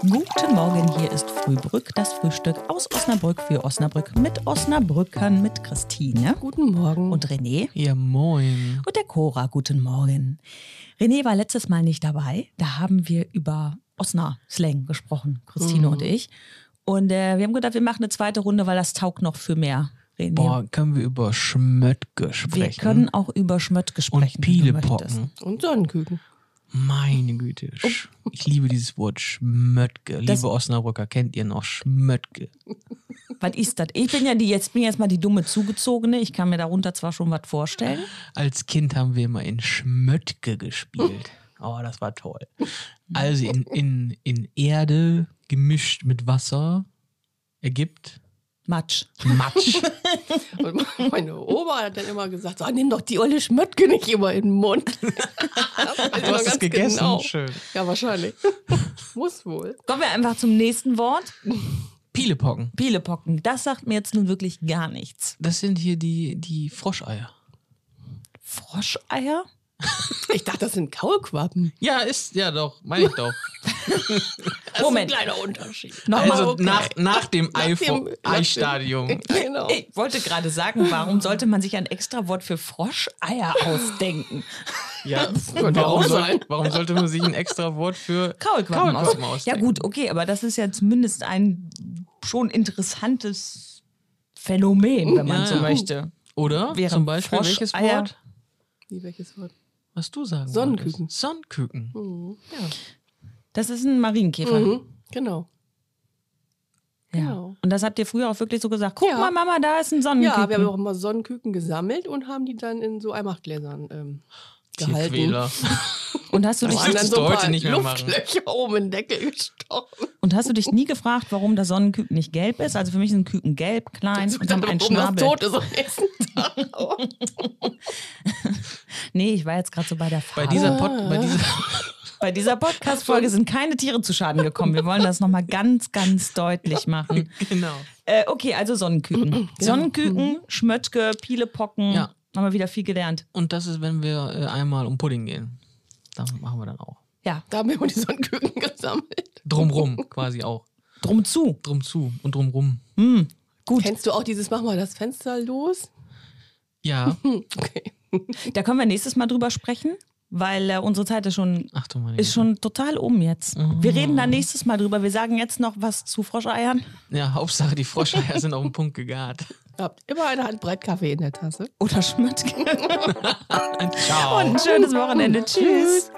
Guten Morgen, hier ist Frühbrück, das Frühstück aus Osnabrück für Osnabrück mit Osnabrückern, mit Christine Guten Morgen. und René Ja, moin. und der Cora. Guten Morgen. René war letztes Mal nicht dabei. Da haben wir über Osna-Slang gesprochen, Christine und ich. Und äh, wir haben gedacht, wir machen eine zweite Runde, weil das taugt noch für mehr. René. Boah, können wir über Schmöttke wir sprechen? können auch über Schmöttke sprechen. und. Pielepocken. Und Sonnenküken. Meine Güte. Sch- Ich liebe dieses Wort Schmöttke. Das- Liebe Osnabrücker, kennt ihr noch Schmöttke? Was ist das? Ich bin ja die, jetzt bin jetzt mal die dumme Zugezogene. Ich kann mir darunter zwar schon was vorstellen. Als Kind haben wir immer in Schmöttke gespielt. Oh, das war toll. Also in, in, in Erde gemischt mit Wasser ergibt Matsch. Matsch. Und meine Oma hat dann immer gesagt, so, nimm doch die olle Schmöttke nicht immer in den Mund. Du hast es gegessen? Genau. Schön. Ja, wahrscheinlich. Muss wohl. Kommen wir einfach zum nächsten Wort. Pielepocken. Pielepocken. Das sagt mir jetzt nun wirklich gar nichts. Das sind hier die, die Froscheier. Froscheier? Ich dachte, das sind Kaulquappen. Ja, ist, ja doch, meine ich doch. Das Moment. ist ein kleiner Unterschied. Nochmal. Also okay. nach, nach dem Eistadium. Genau. Ich wollte gerade sagen, warum sollte man sich ein extra Wort für Froscheier ausdenken? Ja, warum, soll, warum sollte man sich ein extra Wort für Kaulquappen, Kaulquappen aus. Ja ausdenken? gut, okay, aber das ist ja zumindest ein schon interessantes Phänomen, wenn man Ja, so ja. möchte. Oder Während zum Beispiel welches Froscheier- Wort? Wie, welches Wort? Was du sagen Sonnenküken. wolltest. Sonnenküken. Das ist ein Marienkäfer. Mhm. Genau. Ja. genau. Und das habt ihr früher auch wirklich so gesagt. Guck Ja. mal, Mama, da ist ein Sonnenküken. Ja, wir haben auch immer Sonnenküken gesammelt und haben die dann in so Eimachtgläsern ähm, gehalten. Tierquäler. und, hast du Das dich, dann so heute paar nicht mehr machen. Luftlöcher oben in den Deckel gestochen. und hast du dich nie gefragt, warum das Sonnenküken nicht gelb ist? Also für mich sind Küken gelb, klein und haben einen Warum das Schnabel. tot ist am nächsten Tag. Nee, ich war jetzt gerade so bei der Bei Frage. dieser, Pod, bei dieser Bei dieser Podcast-Folge sind keine Tiere zu Schaden gekommen. Wir wollen das nochmal ganz, ganz deutlich machen. genau. Äh, okay, also Sonnenküken. Sonnenküken, Schmöttke, Pielepocken. Ja. Haben wir wieder viel gelernt. Und das ist, wenn wir äh, einmal um Pudding gehen. Da machen wir dann auch. Ja, Da haben wir die Sonnenküken gesammelt. Drumrum quasi auch. drum zu. Drum zu und drumrum. Gut, Kennst du auch dieses Mach mal das Fenster los? Ja. Hm, okay. da können wir nächstes Mal drüber sprechen, weil äh, unsere Zeit ist schon, Ach du meine ist schon total um jetzt. Wir reden da nächstes Mal drüber. Wir sagen jetzt noch was zu Froscheiern Ja, Hauptsache die Froscheier sind auf den Punkt gegart. Habt immer eine Handbreit Kaffee in der Tasse. oder Schmöttke. Ciao. Und ein schönes Wochenende. Tschüss.